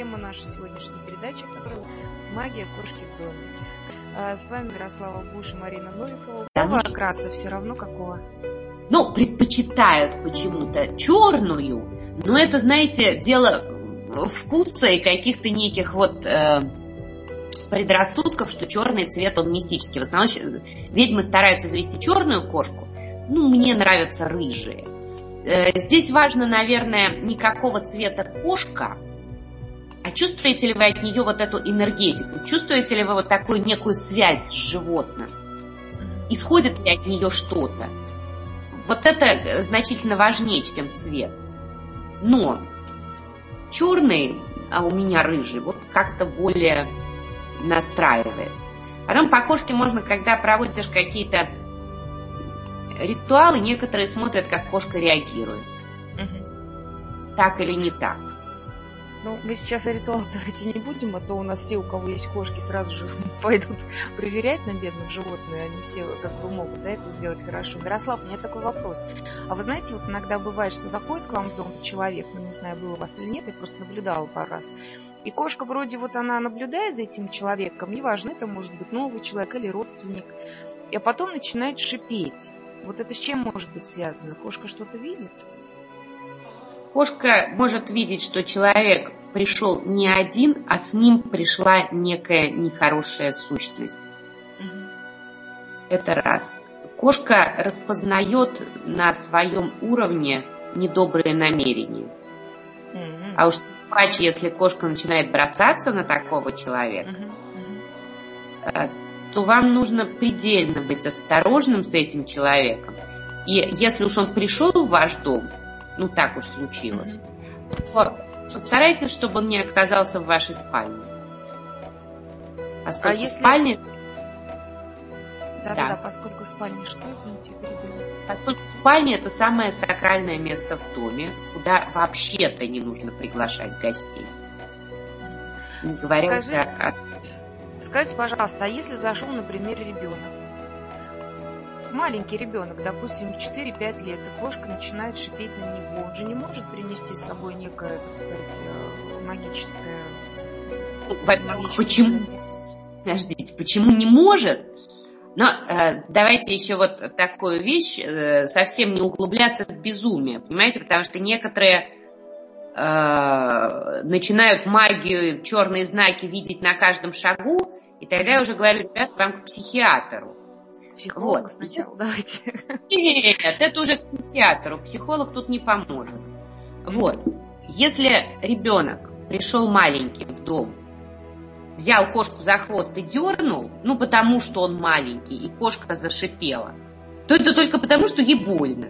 Тема нашей сегодняшней передачи – «Магия кошки в доме». А, с вами Мирослава Буш и Марина Новикова. Какого окраса все равно какого? Ну, предпочитают почему-то черную, но это, знаете, дело вкуса и каких-то неких вот э, предрассудков, что черный цвет, он мистический. В основном ведьмы стараются завести черную кошку, ну, мне нравятся рыжие. Э, здесь важно, наверное, не какого цвета кошка, а чувствуете ли вы от нее вот эту энергетику? Чувствуете ли вы вот такую некую связь с животным? Исходит ли от нее что-то? Вот это э, значительно важнее, чем цвет. Но черный, а у меня рыжий, вот как-то более настраивает. Потом по кошке можно, когда проводишь какие-то ритуалы, некоторые смотрят, как кошка реагирует. Угу. Так или не так. Ну, мы сейчас о ритуалах давайте не будем, а то у нас все, у кого есть кошки, сразу же пойдут проверять на бедных животных. Они все как бы могут да, это сделать хорошо. Мирослав, у меня такой вопрос. А вы знаете, вот иногда бывает, что заходит к вам в дом человек, ну не знаю, было у вас или нет, я просто наблюдала пару раз. И кошка вроде вот она наблюдает за этим человеком, неважно, это может быть новый человек или родственник, а потом начинает шипеть. Вот это с чем может быть связано? Кошка что-то видит? Кошка может видеть, что человек пришел не один, а с ним пришла некая нехорошая сущность. Это раз. Кошка распознает на своем уровне недобрые намерения. А уж паче, если кошка начинает бросаться на такого человека, э, то вам нужно предельно быть осторожным с этим человеком. И если уж он пришел в ваш дом, ну так уж случилось, то старайтесь, чтобы он не оказался в вашей спальне. Поскольку а если... в спальне... Да, да, да, поскольку в спальне что, извините, Поскольку в спальне это самое сакральное место в доме, куда вообще-то не нужно приглашать гостей. Не говоря скажите, о... скажите, пожалуйста, а если зашел, например, ребенок? Маленький ребенок, допустим, 4-5 лет, и кошка начинает шипеть на него, он же не может принести с собой некое, так сказать, э, магическое... Во-первых, почему? Подождите, почему не может? Но э, давайте еще вот такую вещь, э, совсем не углубляться в безумие, понимаете, потому что некоторые э, начинают магию, черные знаки видеть на каждом шагу, и тогда я уже говорю, ребят, вам к психиатру. Психолог вот. сначала, давайте. Нет, это уже к театру. Психолог тут не поможет. Вот. Если ребенок пришел маленьким в дом, взял кошку за хвост и дернул, ну потому что он маленький, и кошка зашипела, то это только потому, что ей больно.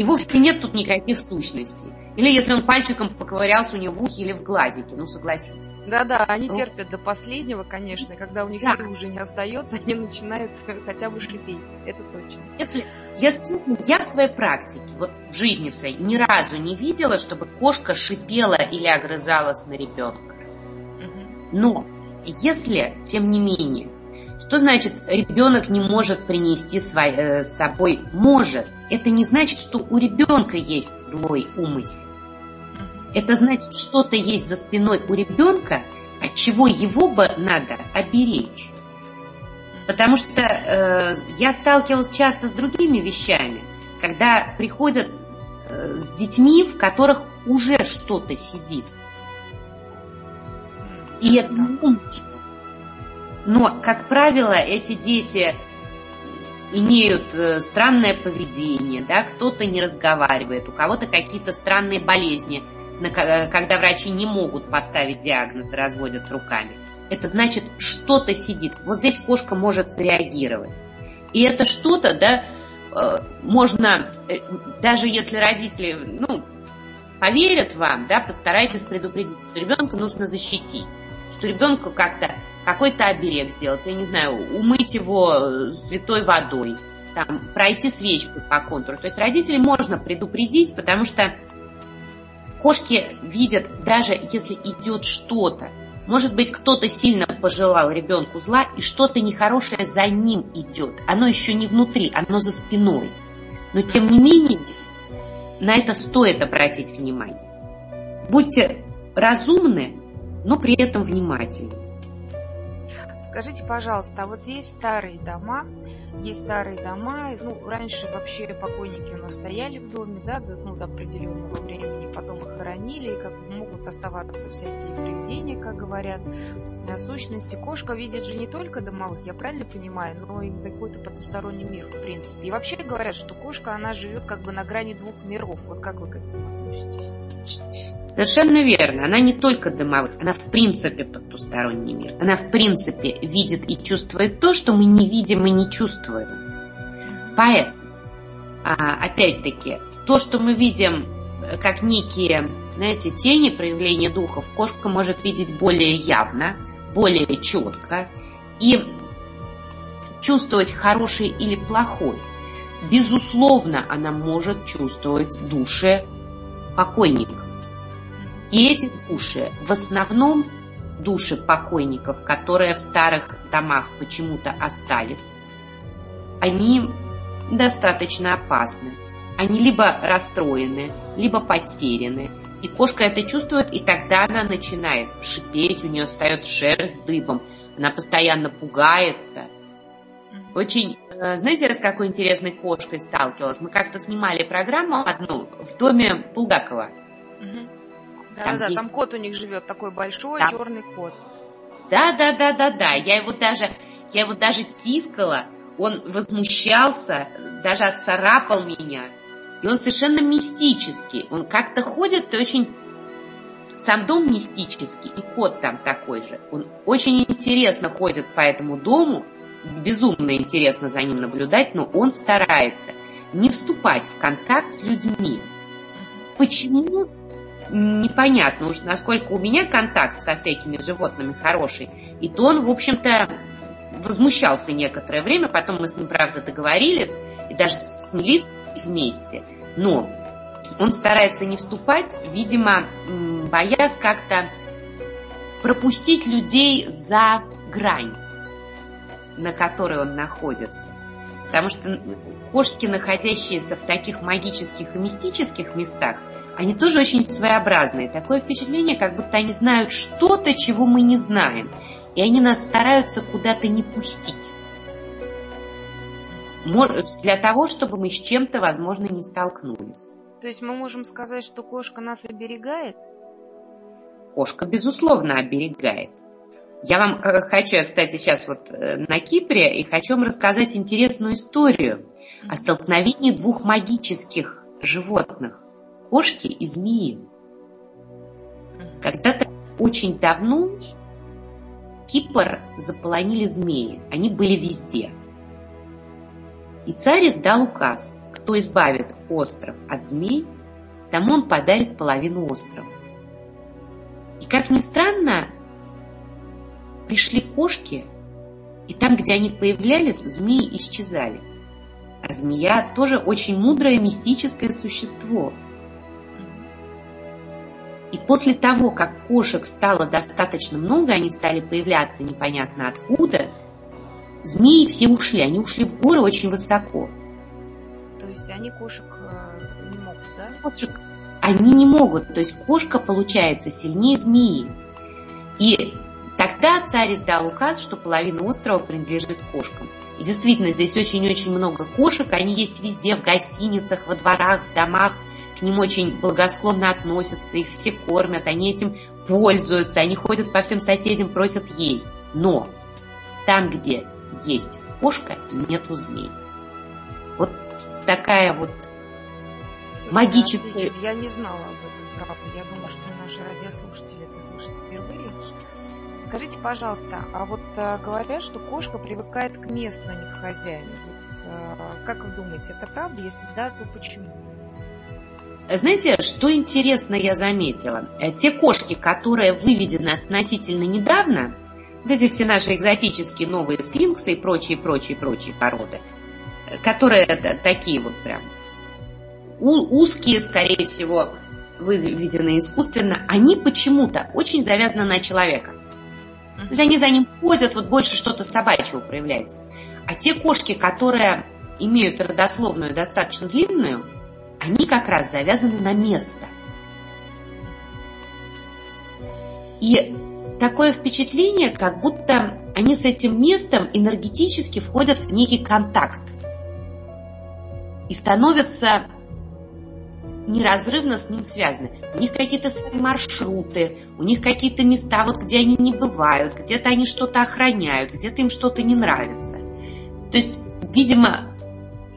И вовсе нет тут никаких сущностей. Или если он пальчиком поковырялся у него в ухе или в глазике, ну согласитесь. Да-да, они ну. терпят до последнего, конечно, и когда у них да. сил уже не остается, они начинают хотя бы шипеть, это точно. Если, если я в своей практике, вот в жизни в своей, ни разу не видела, чтобы кошка шипела или огрызалась на ребенка. Угу. Но если, тем не менее, что значит ребенок не может принести э, с собой? Может. Это не значит, что у ребенка есть злой умысел. Это значит, что-то есть за спиной у ребенка, от чего его бы надо оберечь. Потому что э, я сталкивалась часто с другими вещами, когда приходят э, с детьми, в которых уже что-то сидит. И это умысел. Но, как правило, эти дети имеют э, странное поведение, да, кто-то не разговаривает, у кого-то какие-то странные болезни, э, когда врачи не могут поставить диагноз, разводят руками. Это значит, что-то сидит. Вот здесь кошка может среагировать. И это что-то, да, э, можно, даже если родители, ну, поверят вам, да, постарайтесь предупредить, что ребенка нужно защитить, что ребенку как-то какой-то оберег сделать, я не знаю, умыть его святой водой, там, пройти свечку по контуру. То есть родителей можно предупредить, потому что кошки видят, даже если идет что-то, может быть, кто-то сильно пожелал ребенку зла, и что-то нехорошее за ним идет. Оно еще не внутри, оно за спиной. Но тем не менее, на это стоит обратить внимание. Будьте разумны, но при этом внимательны. Скажите, пожалуйста, а вот есть старые дома, есть старые дома, ну, раньше вообще покойники у нас стояли в доме, да, до, ну, до определенного времени, потом их хоронили, и как могут оставаться всякие привидения, как говорят. На сущности, кошка видит же не только домовых, я правильно понимаю, но и какой-то потусторонний мир, в принципе. И вообще говорят, что кошка, она живет как бы на грани двух миров. Вот как вы к этому относитесь? Совершенно верно. Она не только дымовая, она в принципе потусторонний мир. Она в принципе видит и чувствует то, что мы не видим и не чувствуем. Поэтому, а, опять-таки, то, что мы видим э, как некие, знаете, тени проявления духов, кошка может видеть более явно, более четко и чувствовать хороший или плохой. Безусловно, она может чувствовать души покойников. И эти души, в основном души покойников, которые в старых домах почему-то остались, они достаточно опасны. Они либо расстроены, либо потеряны. И кошка это чувствует, и тогда она начинает шипеть, у нее встает шерсть дыбом, она постоянно пугается. Очень, э, знаете, с какой интересной кошкой сталкивалась? Мы как-то снимали программу одну в доме Пулгакова. Угу. Да, да, есть... там кот у них живет, такой большой черный кот. Да, да, да, да, да. Я его даже, я его даже тискала, он возмущался, даже отцарапал меня. И он совершенно мистический. Он как-то ходит очень... Сам дом мистический, и кот там такой же. Он очень интересно ходит по этому дому, безумно интересно за ним наблюдать, но он старается не вступать в контакт с людьми. Почему? Непонятно уж, насколько у меня контакт со всякими животными хороший. И то он, в общем-то, возмущался некоторое время, потом мы с ним, правда, договорились и даже снялись вместе. Но он старается не вступать, видимо, боясь как-то пропустить людей за грань, на которой он находится. Потому что кошки, находящиеся в таких магических и мистических местах, они тоже очень своеобразные. Такое впечатление, как будто они знают что-то, чего мы не знаем. И они нас стараются куда-то не пустить. Для того, чтобы мы с чем-то, возможно, не столкнулись. То есть мы можем сказать, что кошка нас оберегает? Кошка, безусловно, оберегает. Я вам э, хочу, я, кстати, сейчас вот э, на Кипре, и хочу вам рассказать интересную историю о столкновении двух магических животных – кошки и змеи. Когда-то очень давно Кипр заполонили змеи, они были везде. И царь издал указ, кто избавит остров от змей, тому он подарит половину острова. И как ни странно, пришли кошки, и там, где они появлялись, змеи исчезали. А змея тоже очень мудрое мистическое существо. И после того, как кошек стало достаточно много, они стали появляться непонятно откуда, змеи все ушли, они ушли в горы очень высоко. То есть они кошек э, не могут, да? Кошек они не могут. То есть кошка получается сильнее змеи. И Тогда царь издал указ, что половина острова принадлежит кошкам. И действительно, здесь очень-очень много кошек, они есть везде, в гостиницах, во дворах, в домах, к ним очень благосклонно относятся, их все кормят, они этим пользуются, они ходят по всем соседям, просят есть. Но там, где есть кошка, нету змей. Вот такая вот магическая... Я не знала об этом, правда. Я думаю, что наши радиослушатели. Скажите, пожалуйста, а вот а, говорят, что кошка привыкает к месту, а не к хозяину. А, как вы думаете, это правда? Если да, то почему? знаете, что интересно я заметила? Э, те кошки, которые выведены относительно недавно, вот эти все наши экзотические новые сфинксы и прочие, прочие, прочие породы, э, которые такие вот прям узкие, скорее всего, выведены искусственно, они почему-то очень завязаны на человека. То они за ним ходят, вот больше что-то собачьего проявляется. А те кошки, которые имеют родословную достаточно длинную, они как раз завязаны на место. И такое впечатление, как будто они с этим местом энергетически входят в некий контакт и становятся неразрывно с ним связаны. У них какие-то свои маршруты, у них какие-то места, вот где они не бывают, где-то они что-то охраняют, где-то им что-то не нравится. То есть, видимо,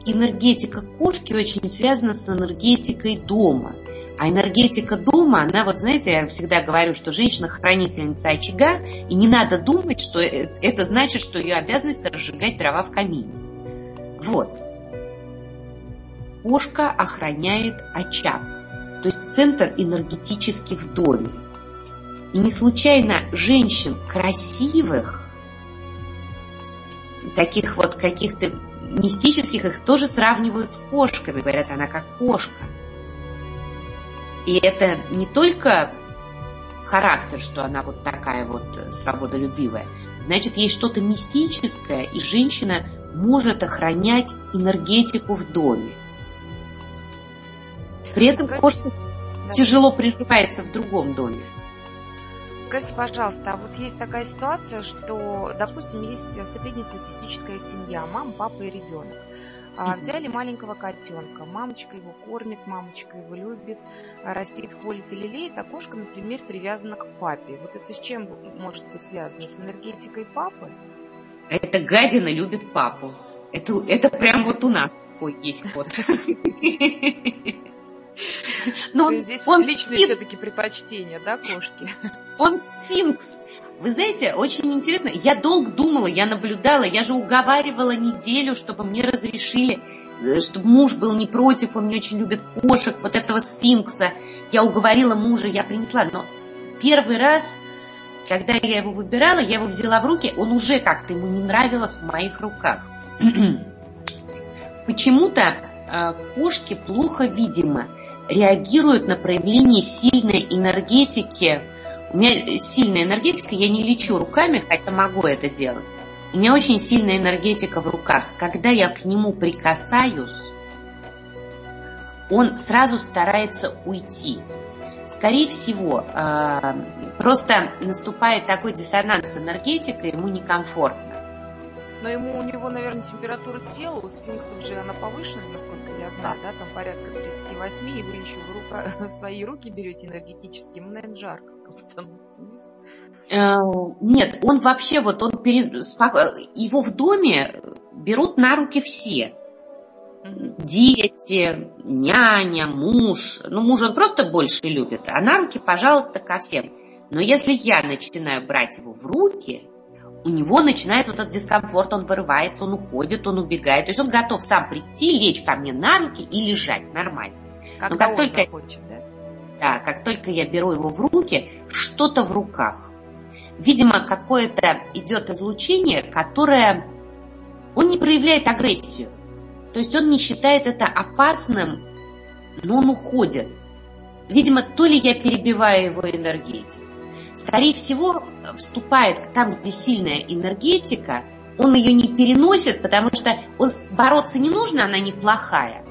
энергетика кошки очень связана с энергетикой дома. А энергетика дома, она вот, знаете, я всегда говорю, что женщина хранительница очага, и не надо думать, что э, это значит, что ее обязанность разжигать дрова в камине. Вот. Кошка охраняет очаг, то есть центр энергетический в доме. И не случайно женщин красивых, таких вот каких-то мистических, их тоже сравнивают с кошками. Говорят, она как кошка. И это не только характер, что она вот такая вот свободолюбивая. Значит, есть что-то мистическое, и женщина может охранять энергетику в доме. При этом кошка тяжело приживается в другом доме. Скажите, пожалуйста, а вот есть такая ситуация, что, допустим, есть среднестатистическая семья, мама, папа и ребенок. А, взяли маленького котенка, мамочка его кормит, мамочка его любит, растит, холит и лелеет, а кошка, например, привязана к папе. Вот это с чем может быть связано? С энергетикой папы? Эта гадина любит папу. Это, это прям вот у нас такой есть кот. Но он, здесь он личные все-таки предпочтения, да, кошки? Он сфинкс. Вы знаете, очень интересно. Я долго думала, я наблюдала, я же уговаривала неделю, чтобы мне разрешили, э, чтобы муж был не против, он не очень любит кошек, вот этого сфинкса. Я уговорила мужа, я принесла. Но первый раз, когда я его выбирала, я его взяла в руки, он уже как-то ему не нравилось в моих руках. Почему-то кошки плохо, видимо, реагируют на проявление сильной энергетики. У меня сильная энергетика, я не лечу руками, хотя могу это делать. У меня очень сильная энергетика в руках. Когда я к нему прикасаюсь, он сразу старается уйти. Скорее всего, э, просто наступает такой диссонанс с энергетикой, ему некомфортно но ему у него, наверное, температура тела, у сфинксов же она повышена, насколько я знаю, да, там порядка 38, и вы еще в, рука, в свои руки берете энергетически, ему, наверное, жарко просто. Э, нет, он вообще вот, он перед, его в доме берут на руки все. Дети, няня, муж. Ну, муж он просто больше любит, а на руки, пожалуйста, ко всем. Но если я начинаю брать его в руки, у него начинается вот этот дискомфорт, он вырывается, он уходит, он убегает. То есть он готов сам прийти, лечь ко мне на руки и лежать нормально. Когда Но как только, захочет, да? Да, как только я беру его в руки, что-то в руках. Видимо, какое-то идет излучение, которое... Он не проявляет агрессию. То есть он не считает это опасным, но он уходит. Видимо, то ли я перебиваю его энергетику, скорее всего, вступает там, где сильная энергетика, он ее не переносит, потому что он, бороться не нужно, она неплохая.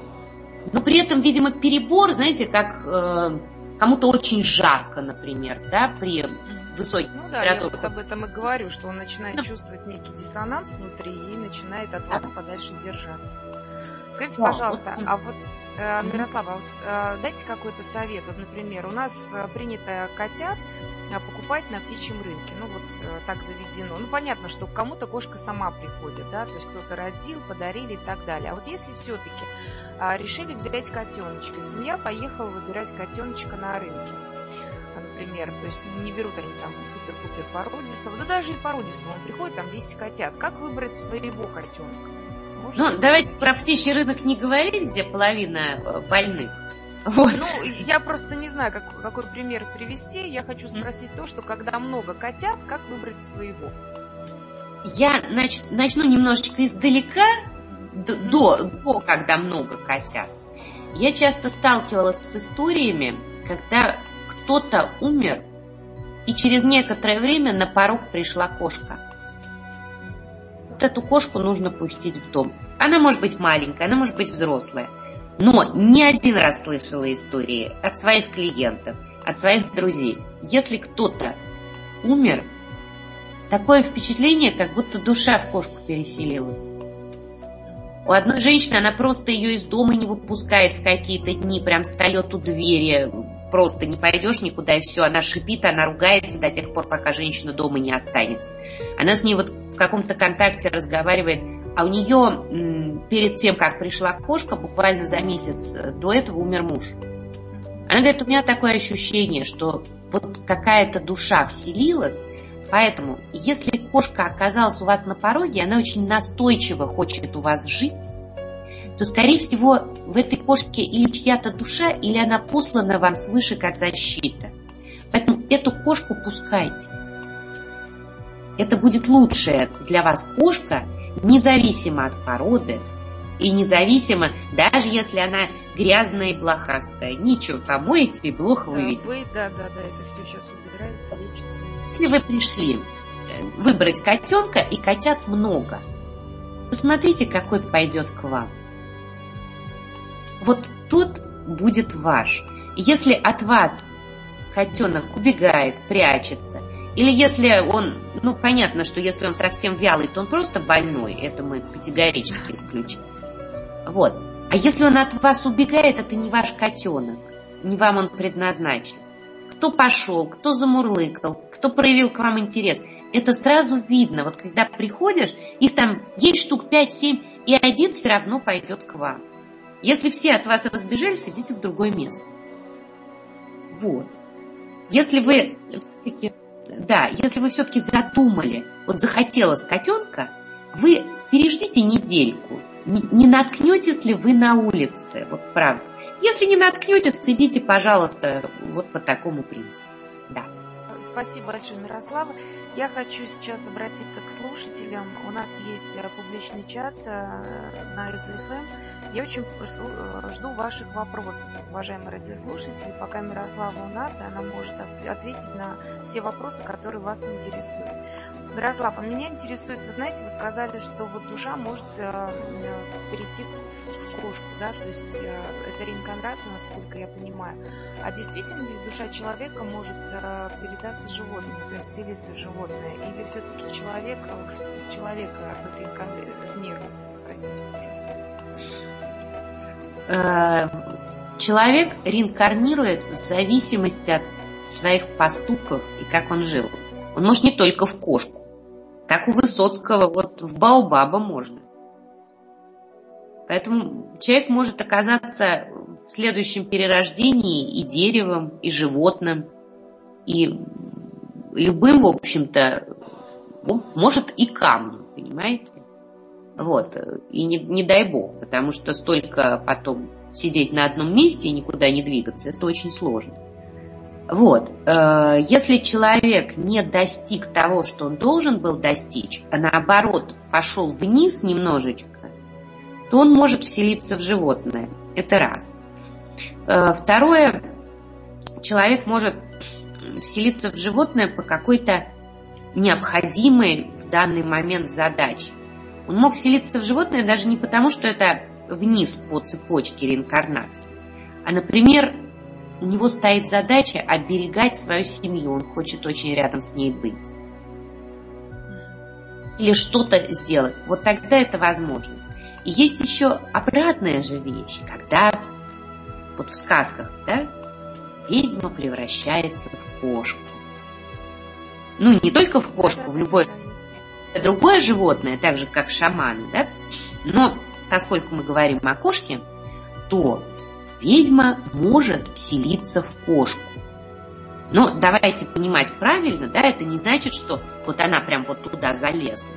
Но при этом, видимо, перебор, знаете, как э, кому-то очень жарко, например, да, при высоких ну, да, я вот об этом и говорю, что он начинает чувствовать некий диссонанс внутри и начинает от вас подальше держаться. Скажите, да, пожалуйста, вот... а вот Мирослава, вот, э, дайте какой-то совет. Вот, например, у нас э, принято котят покупать на птичьем рынке. Ну, вот так заведено. Ну, понятно, что кому-то кошка сама приходит, да, то есть кто-то родил, подарили и так далее. А вот если все-таки решили взять котеночка, семья поехала выбирать котеночка на рынке, например, то есть не берут они там супер-пупер породистого, да даже и породистого, он приходит, там 10 котят. Как выбрать своего котенка? Ну, давайте про птичий рынок не говорить, где половина э, больных. Вот. Ну, я просто не знаю, как, какой пример привести. Я хочу спросить то, что когда много котят, как выбрать своего? Я нач, начну немножечко издалека, до, до, до когда много котят. Я часто сталкивалась с историями, когда кто-то умер, и через некоторое время на порог пришла кошка. Вот эту кошку нужно пустить в дом. Она может быть маленькая, она может быть взрослая. Но не один раз слышала истории от своих клиентов, от своих друзей. Если кто-то умер, такое впечатление, как будто душа в кошку переселилась. У одной женщины она просто ее из дома не выпускает в какие-то дни, прям встает у двери, просто не пойдешь никуда, и все, она шипит, она ругается до тех пор, пока женщина дома не останется. Она с ней вот в каком-то контакте разговаривает, а у нее перед тем, как пришла кошка, буквально за месяц до этого умер муж. Она говорит, у меня такое ощущение, что вот какая-то душа вселилась, Поэтому, если кошка оказалась у вас на пороге, она очень настойчиво хочет у вас жить, то, скорее всего, в этой кошке или чья-то душа, или она послана вам свыше как защита. Поэтому эту кошку пускайте. Это будет лучшая для вас кошка, независимо от породы, и независимо, даже если она грязная и блохастая. Ничего, помоете и плохо вы Да, да, да, это все сейчас убирается, лечится. Если вы пришли э, выбрать котенка, и котят много, посмотрите, какой пойдет к вам. Вот тот будет ваш. Если от вас котенок убегает, прячется, или если он, ну понятно, что если он совсем вялый, то он просто больной, это мы категорически исключим. Вот. А если он от вас убегает, это не ваш котенок, не вам он предназначен кто пошел, кто замурлыкал, кто проявил к вам интерес. Это сразу видно. Вот когда приходишь, их там есть штук 5-7, и один все равно пойдет к вам. Если все от вас разбежались, идите в другое место. Вот. Если вы да, если вы все-таки задумали, вот захотелось котенка, вы переждите недельку, не наткнетесь ли вы на улице, вот правда. Если не наткнетесь, следите, пожалуйста, вот по такому принципу. Да. Спасибо большое, Мирослава. Я хочу сейчас обратиться к слушателям. У нас есть э, публичный чат э, на СФМ. Я очень э, жду ваших вопросов, уважаемые радиослушатели. Пока Мирослава у нас, она может ответить на все вопросы, которые вас интересуют. Мирослава, меня интересует, вы знаете, вы сказали, что вот душа может перейти в кошку, да, то есть это реинкарнация, насколько я понимаю. А действительно ли душа человека может передаться животному, то есть селиться в животное? Животное, или все-таки человек, в человека в мир, простите, э, Человек реинкарнирует в зависимости от своих поступков и как он жил. Он может не только в кошку. Как у Высоцкого, вот в Баобаба можно. Поэтому человек может оказаться в следующем перерождении и деревом, и животным, и любым, в общем-то, ну, может и камнем, понимаете? Вот. И не, не дай бог, потому что столько потом сидеть на одном месте и никуда не двигаться, это очень сложно. Вот. Э, если человек не достиг того, что он должен был достичь, а наоборот пошел вниз немножечко, то он может вселиться в животное. Это раз. Э, второе, человек может вселиться в животное по какой-то необходимой в данный момент задаче. Он мог вселиться в животное даже не потому, что это вниз по цепочке реинкарнации, а, например, у него стоит задача оберегать свою семью, он хочет очень рядом с ней быть. Или что-то сделать. Вот тогда это возможно. И есть еще обратная же вещь, когда вот в сказках, да, ведьма превращается в кошку. Ну, не только в кошку, в любое другое животное, так же, как шаманы, да? Но, поскольку мы говорим о кошке, то ведьма может вселиться в кошку. Но давайте понимать правильно, да, это не значит, что вот она прям вот туда залезла.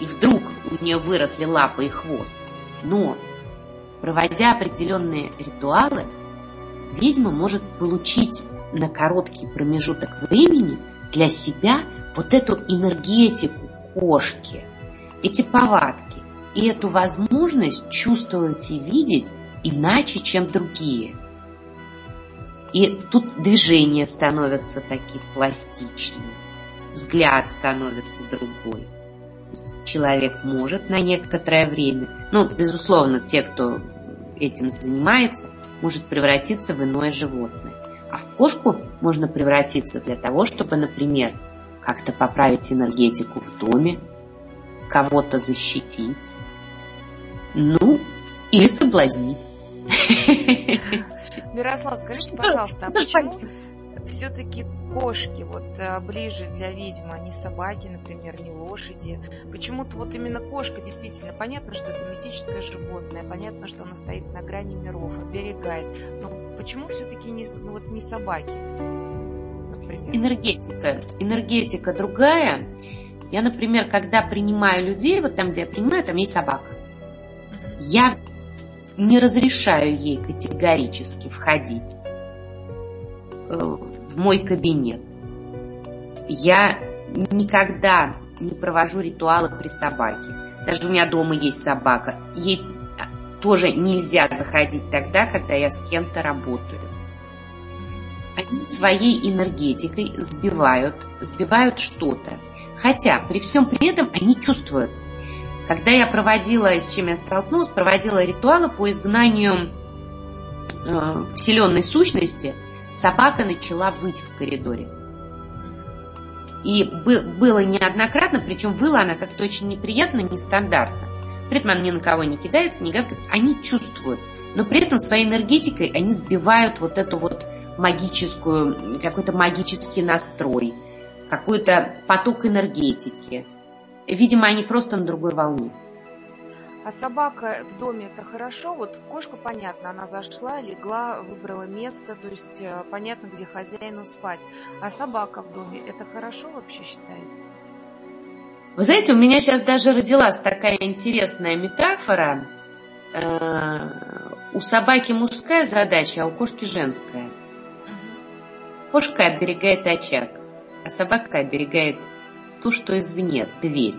И вдруг у нее выросли лапы и хвост. Но, проводя определенные ритуалы, ведьма может получить на короткий промежуток времени для себя вот эту энергетику кошки, эти повадки и эту возможность чувствовать и видеть иначе, чем другие. И тут движения становятся такие пластичные, взгляд становится другой. Человек может на некоторое время, ну, безусловно, те, кто этим занимается, может превратиться в иное животное. А в кошку можно превратиться для того, чтобы, например, как-то поправить энергетику в доме, кого-то защитить, ну, или соблазнить. Мирослав, скажите, пожалуйста, а почему все-таки кошки вот э, ближе для ведьмы, а не собаки, например, не лошади? Почему-то вот именно кошка действительно, понятно, что это мистическое животное, понятно, что оно стоит на грани миров, оберегает, но почему все-таки не, ну, вот не собаки? Например? Энергетика. Энергетика другая. Я, например, когда принимаю людей, вот там, где я принимаю, там есть собака. Я не разрешаю ей категорически входить э, в мой кабинет. Я никогда не провожу ритуалы при собаке. Даже у меня дома есть собака. Ей тоже нельзя заходить тогда, когда я с кем-то работаю. Они своей энергетикой сбивают, сбивают что-то. Хотя при всем при этом они чувствуют. Когда я проводила, с чем я столкнулась, проводила ритуалы по изгнанию э, вселенной сущности, собака начала выть в коридоре. И было неоднократно, причем выла она как-то очень неприятно, нестандартно. При этом она ни на кого не кидается, не гавкает. Они чувствуют, но при этом своей энергетикой они сбивают вот эту вот магическую, какой-то магический настрой, какой-то поток энергетики. Видимо, они просто на другой волне. А собака в доме это хорошо? Вот кошка, понятно, она зашла, легла, выбрала место, то есть э, понятно, где хозяину спать. А собака в доме это хорошо вообще считается? Вы знаете, у меня сейчас даже родилась такая интересная метафора. Э, у собаки мужская задача, а у кошки женская. Кошка оберегает очаг, а собака оберегает то, что извне, дверь.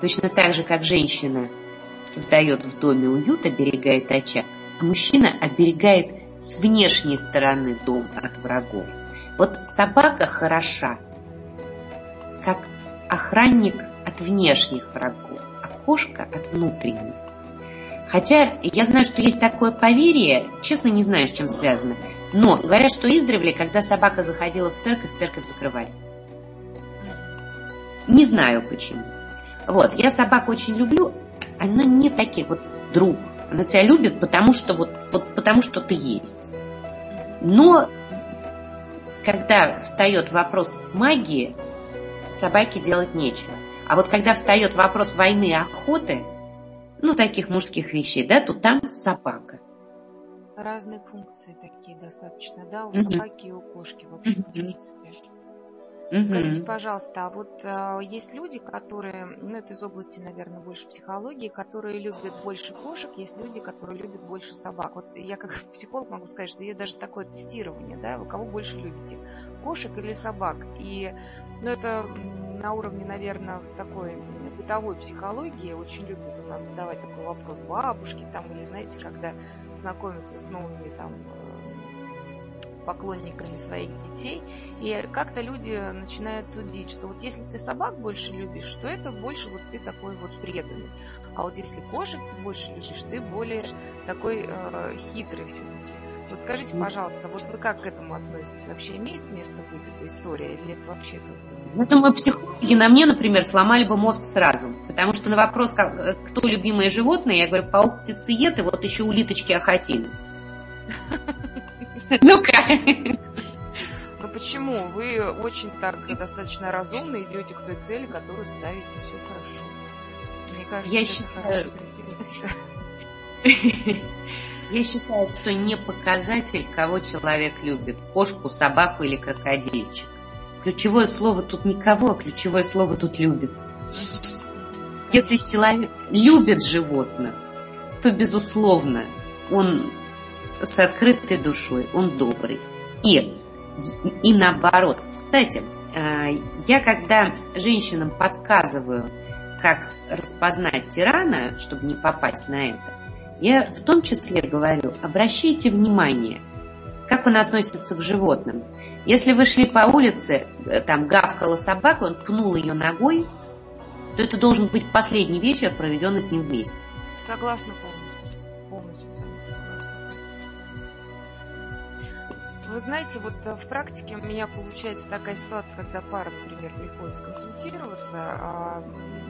Точно так же, как женщина – создает в доме уют, оберегает очаг, а мужчина оберегает с внешней стороны дом от врагов. Вот собака хороша, как охранник от внешних врагов, а кошка от внутренних. Хотя я знаю, что есть такое поверье, честно не знаю, с чем связано, но говорят, что издревле, когда собака заходила в церковь, церковь закрывали. Не знаю почему. Вот, я собак очень люблю, она не такие вот друг. Она тебя любит, потому что вот, вот потому что ты есть. Но когда встает вопрос магии, собаке делать нечего. А вот когда встает вопрос войны и охоты, ну, таких мужских вещей, да, то там собака. Разные функции такие достаточно, да, у собаки и у кошки, в общем, в принципе. Скажите, пожалуйста, а вот а, есть люди, которые, ну это из области, наверное, больше психологии, которые любят больше кошек, есть люди, которые любят больше собак. Вот я как психолог могу сказать, что есть даже такое тестирование, да, вы кого больше любите, кошек или собак. И, ну это на уровне, наверное, такой бытовой психологии очень любят у нас задавать такой вопрос бабушки там, или знаете, когда знакомятся с новыми там поклонниками своих детей. И как-то люди начинают судить, что вот если ты собак больше любишь, то это больше вот ты такой вот преданный. А вот если кошек ты больше любишь, ты более такой э, хитрый все-таки. Вот скажите, пожалуйста, вот вы как к этому относитесь? Вообще имеет место быть эта история или это вообще как ну, это мы психологи на мне, например, сломали бы мозг сразу. Потому что на вопрос, как, э, кто любимое животное, я говорю, паук птицеед и вот еще улиточки ахатин. Ну-ка. Ну почему? Вы очень так достаточно разумно идете к той цели, которую ставите. Все хорошо. Мне кажется, я считаю... Я считаю, что не показатель, кого человек любит. Кошку, собаку или крокодильчик. Ключевое слово тут никого, а ключевое слово тут любит. Если человек любит животных, то, безусловно, он с открытой душой, он добрый. И, и наоборот. Кстати, э, я когда женщинам подсказываю, как распознать тирана, чтобы не попасть на это, я в том числе говорю, обращайте внимание, как он относится к животным. Если вы шли по улице, э, там гавкала собака, он пнул ее ногой, то это должен быть последний вечер, проведенный с ним вместе. Согласна полностью. Вы знаете, вот э, в практике у меня получается такая ситуация, когда пара, например, приходит консультироваться, а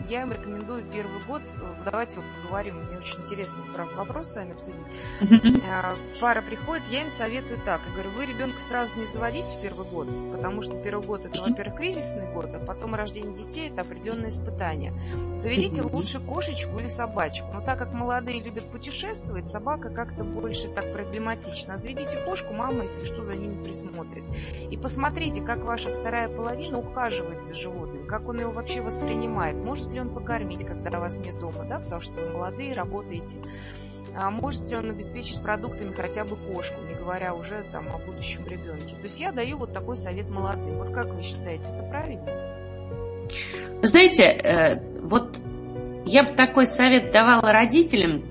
я им рекомендую первый год, э, давайте вот поговорим, мне очень интересно правда, вопрос с вами обсудить. А, пара приходит, я им советую так, я говорю, вы ребенка сразу не заводите в первый год, потому что первый год это, во-первых, кризисный год, а потом рождение детей это определенное испытание. Заведите лучше кошечку или собачку, но так как молодые любят путешествовать, собака как-то больше так проблематична. Заведите кошку, мама, если что, за ними присмотрит. И посмотрите, как ваша вторая половина ухаживает за животным, как он его вообще воспринимает, может ли он покормить, когда вас нет дома, да, потому что вы молодые, работаете. А может ли он обеспечить продуктами хотя бы кошку, не говоря уже там о будущем ребенке. То есть я даю вот такой совет молодым. Вот как вы считаете, это правильно? Вы знаете, э, вот я бы такой совет давала родителям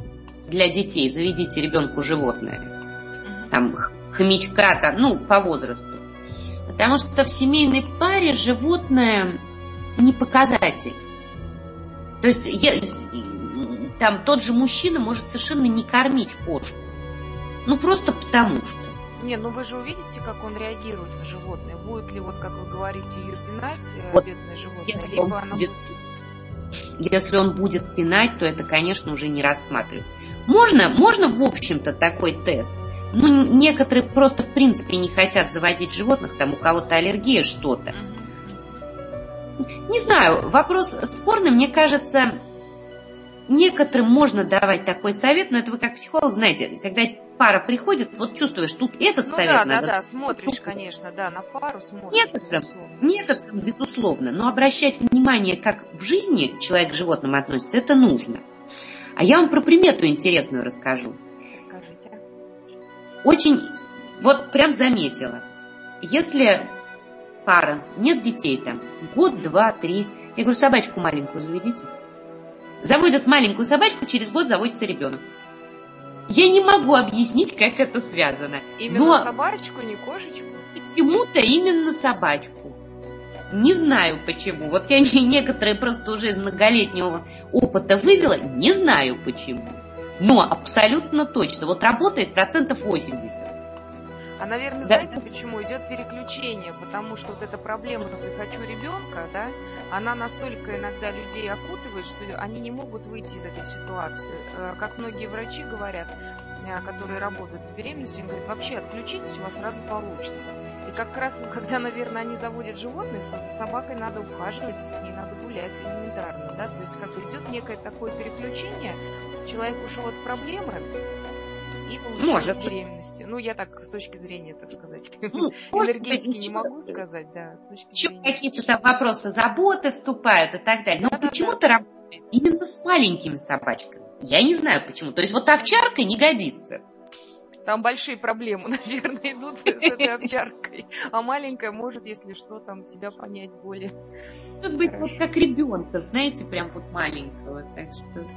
для детей. Заведите ребенку животное. Там хомячка, там, ну, по возрасту. Потому что в семейной паре животное не показатель. То есть я, там тот же мужчина может совершенно не кормить кошку. Ну, просто потому что. Не, ну вы же увидите, как он реагирует на животное. Будет ли, вот как вы говорите, ее пинать, э, вот, бедное животное, если либо он будет... Если он будет пинать, то это, конечно, уже не рассматривать. Можно, можно в общем-то, такой тест. Ну, некоторые просто, в принципе, не хотят заводить животных, там у кого-то аллергия, что-то. Не знаю, вопрос спорный, мне кажется, некоторым можно давать такой совет, но это вы как психолог знаете, когда пара приходит, вот чувствуешь, тут этот ну, совет да, надо... Да, да, смотришь, конечно, да, на пару смотришь, некоторым, безусловно. Некоторым, безусловно, но обращать внимание, как в жизни человек к животным относится, это нужно. А я вам про примету интересную расскажу. Очень, вот прям заметила. Если пара, нет детей там, год, два, три. Я говорю, собачку маленькую заведите. Заводят маленькую собачку, через год заводится ребенок. Я не могу объяснить, как это связано. Именно но собачку, не кошечку? Почему-то именно собачку. Не знаю почему. Вот я некоторые просто уже из многолетнего опыта вывела, не знаю почему. Но абсолютно точно. Вот работает процентов 80. А, наверное, знаете, почему? Идет переключение, потому что вот эта проблема «хочу ребенка», да, она настолько иногда людей окутывает, что они не могут выйти из этой ситуации. Э, как многие врачи говорят, э, которые работают с беременностью, они говорят, вообще отключитесь, у вас сразу получится. И как раз, когда, наверное, они заводят животных, за собакой надо ухаживать, с ней надо гулять элементарно, да, то есть как бы идет некое такое переключение, человек ушел от проблемы, и Может. беременности. Ну, я так с точки зрения, так сказать, ну, энергетики не могу сказать, да. С точки Еще зрения... какие-то там вопросы заботы вступают и так далее. Но да, почему-то да. работает именно с маленькими собачками. Я не знаю почему. То есть вот овчарка не годится. Там большие проблемы, наверное, идут с этой овчаркой. А маленькая может, если что, там тебя понять более. Тут быть вот как ребенка, знаете, прям вот маленького, так что.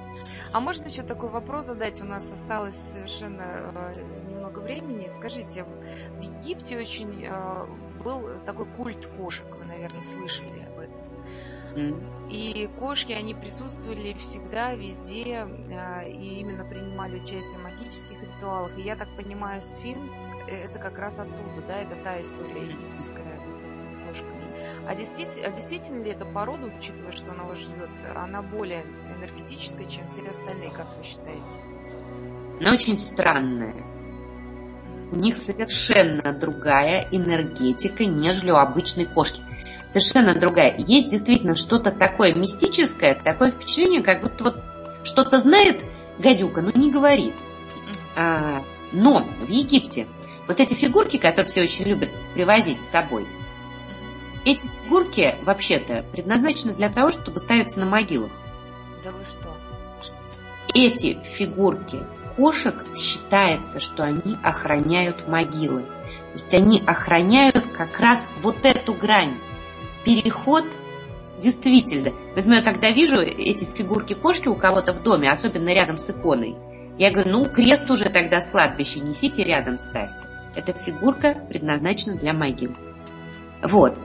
А можно еще такой вопрос задать? У нас осталось совершенно э, немного времени. Скажите, в Египте очень э, был такой культ кошек, вы, наверное, слышали И кошки, они присутствовали всегда, везде, а, и именно принимали участие в магических ритуалах. И я так понимаю, сфинкс э, это как раз оттуда, да, это та история египетская с кошками. А действительно, а действительно ли эта порода, учитывая, что она вас живет, она более энергетическая, чем все остальные, как вы считаете? Она очень странная. У них совершенно другая энергетика, нежели у обычной кошки совершенно другая. Есть действительно что-то такое мистическое, такое впечатление, как будто вот что-то знает гадюка, но не говорит. А, но в Египте вот эти фигурки, которые все очень любят привозить с собой, эти фигурки вообще-то предназначены для того, чтобы ставиться на могилах. Да вы что? Эти фигурки кошек считается, что они охраняют могилы. То есть они охраняют как раз вот эту грань. Переход действительно. Например, когда вижу эти фигурки кошки у кого-то в доме, особенно рядом с иконой, я говорю, ну, крест уже тогда с кладбища несите рядом ставьте. Эта фигурка предназначена для могил. Вот.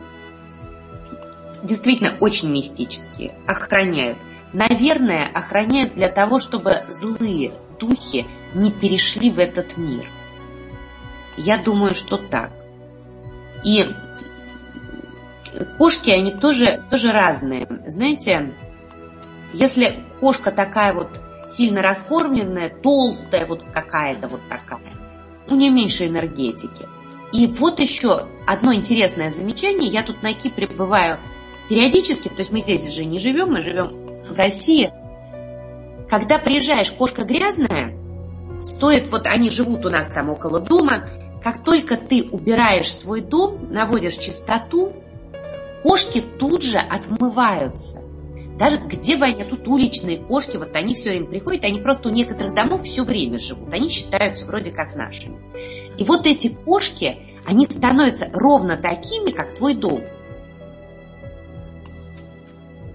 Действительно, очень мистические. Охраняют. Наверное, охраняют для того, чтобы злые духи не перешли в этот мир. Я думаю, что так. И кошки, они тоже, тоже разные. Знаете, если кошка такая вот сильно раскормленная, толстая, вот какая-то вот такая, у нее меньше энергетики. И вот еще одно интересное замечание. Я тут на Кипре бываю периодически, то есть мы здесь же не живем, мы живем в России. Когда приезжаешь, кошка грязная, стоит, вот они живут у нас там около дома, как только ты убираешь свой дом, наводишь чистоту, кошки тут же отмываются. Даже где бы они, тут уличные кошки, вот они все время приходят, они просто у некоторых домов все время живут, они считаются вроде как нашими. И вот эти кошки, они становятся ровно такими, как твой дом.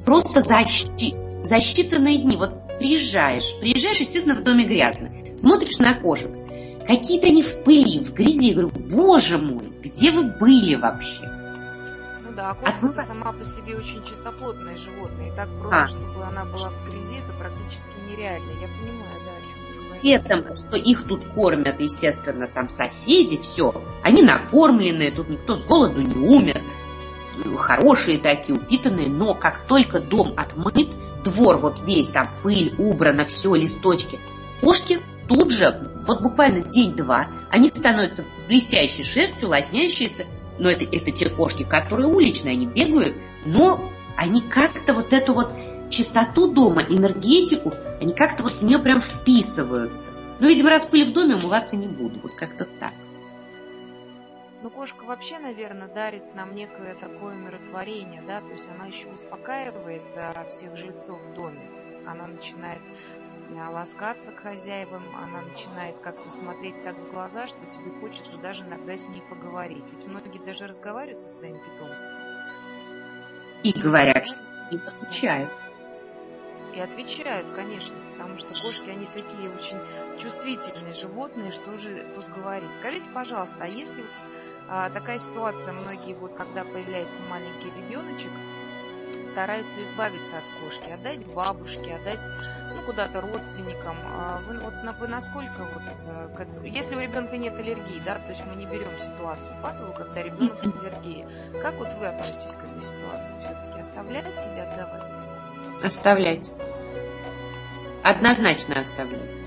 Просто за, за считанные дни. Вот приезжаешь, приезжаешь, естественно, в доме грязно, смотришь на кошек, какие-то они в пыли, в грязи. Я говорю, боже мой, где вы были вообще? Да, а кошка сама по себе очень чистоплотное животное. И так просто, а. чтобы она была в грязи, это практически нереально. Я понимаю, да, о чем. При этом, что их тут кормят, естественно, там соседи, все. Они накормленные, тут никто с голоду не умер. Хорошие такие, упитанные, но как только дом отмыт, двор вот весь, там пыль убрана, все, листочки, кошки тут же, вот буквально день-два, они становятся с блестящей шерстью, лоснящиеся, но это, это те кошки, которые уличные, они бегают, но они как-то вот эту вот чистоту дома, энергетику, они как-то вот в нее прям вписываются. Ну, видимо, раз пыль в доме, умываться не буду. Вот как-то так. Ну, кошка вообще, наверное, дарит нам некое такое умиротворение, да, то есть она еще успокаивает всех жильцов в доме. Она начинает ласкаться к хозяевам, она начинает как-то смотреть так в глаза, что тебе хочется даже иногда с ней поговорить. Ведь многие даже разговаривают со своими питомцами. И говорят, что и отвечают. И отвечают, конечно, потому что кошки, они такие очень чувствительные животные, что уже тут говорить. Скажите, пожалуйста, а если вот а, такая ситуация, многие вот, когда появляется маленький ребеночек, стараются избавиться от кошки, отдать бабушке, отдать ну, куда-то родственникам. А вы, вот, вы насколько вот, э, если у ребенка нет аллергии, да, то есть мы не берем ситуацию патовую, когда ребенок с аллергией, как вот вы относитесь к этой ситуации? Все-таки оставлять или отдавать? Оставлять. Однозначно оставлять.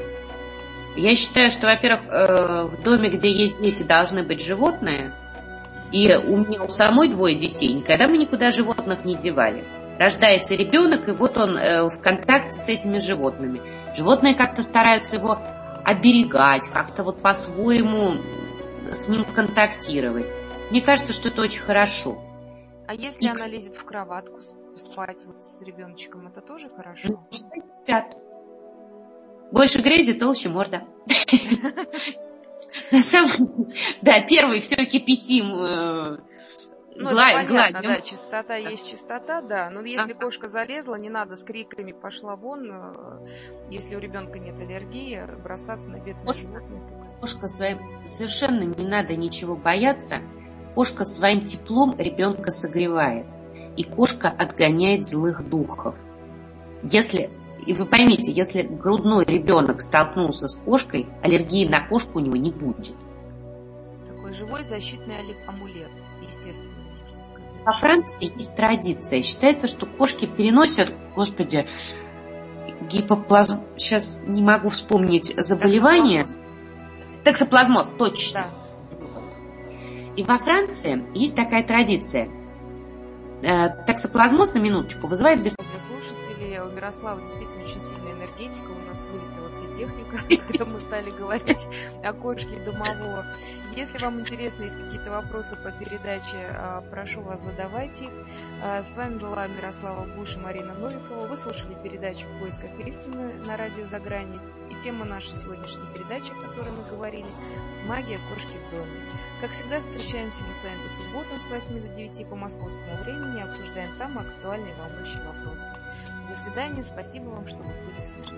Я считаю, что, во-первых, э, в доме, где есть дети, должны быть животные. И у меня у самой двое детей. Никогда мы никуда животных не девали рождается ребенок, и вот он э, в контакте с этими животными. Животные как-то стараются его оберегать, как-то вот по-своему с ним контактировать. Мне кажется, что это очень хорошо. А если и... она лезет в кроватку спать вот с ребеночком, это тоже хорошо? Ну, спят. Больше грязи, толще морда. На самом да, первый все кипятим э, ну, Гла- это понятно, гладим. да, чистота есть чистота, да. Но если ага. кошка залезла, не надо с криками пошла вон. Э, если у ребенка нет аллергии, бросаться на бедных животных. Кошка своим совершенно не надо ничего бояться. Кошка своим теплом ребенка согревает. И кошка отгоняет злых духов. Если и вы поймите, если грудной ребенок столкнулся с кошкой, аллергии на кошку у него не будет. Такой живой защитный амулет, естественно. Во Франции есть традиция. Считается, что кошки переносят, господи, гипоплазм... Сейчас не могу вспомнить заболевание. Тексоплазмоз, точно. Да. И во Франции есть такая традиция. Э, тексоплазмоз, на минуточку, вызывает беспокойство. Слушатели, Мирослава действительно очень сильная энергетика. У нас вылетела вся техника, когда мы стали говорить о кошке домового. Если вам интересно, есть какие-то вопросы по передаче, а, прошу вас задавайте их. А, с вами была Мирослава Буш и Марина Новикова. Вы слушали передачу «В поисках истины» на радио «За грани». И тема нашей сегодняшней передачи, о которой мы говорили – «Магия кошки в доме». Как всегда, встречаемся мы с вами по субботам с 8 до 9 по московскому времени и обсуждаем самые актуальные волнующие вопросы. До свидания, спасибо вам, что вы были с нами.